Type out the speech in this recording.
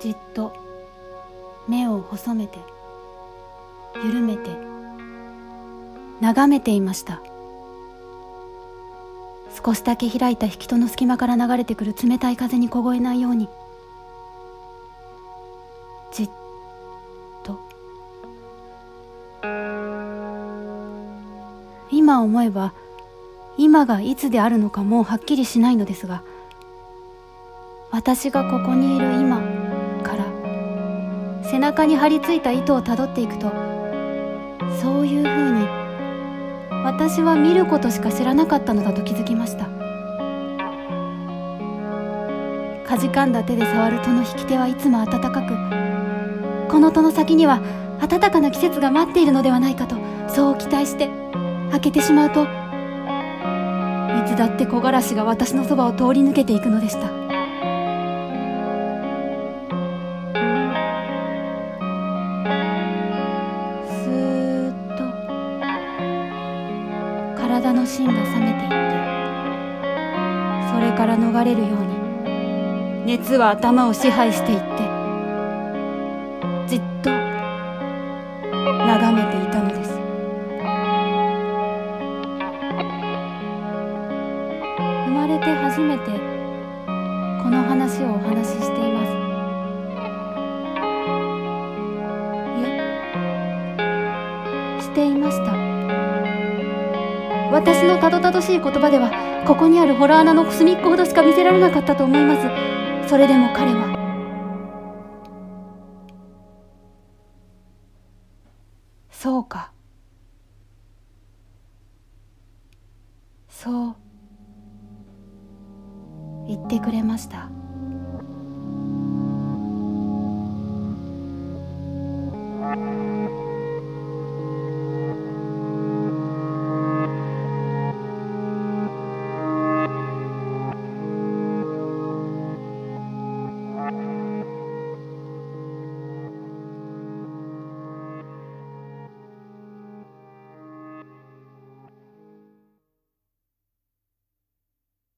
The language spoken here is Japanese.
じっと目を細めて緩めて眺めていました。少しだけ開いた引き戸の隙間から流れてくる冷たい風に凍えないようにじっと今思えば今がいつであるのかもうはっきりしないのですが私がここにいる今から背中に張り付いた糸をたどっていくとそういうふうに私は見ることしか知らなかったのだと気づきました。かじかんだ手で触る戸の引き手はいつも温かくこの戸の先には暖かな季節が待っているのではないかとそう期待して開けてしまうといつだって木枯らしが私のそばを通り抜けていくのでした。スーッと体の芯が冷めていってそれから逃れるように熱は頭を支配していってじっとて初めてこの話をお話ししています。え？していました。私のたどたどしい言葉ではここにあるホラー穴の隅っこほどしか見せられなかったと思います。それでも彼は。そうか。そう。言ってくれました。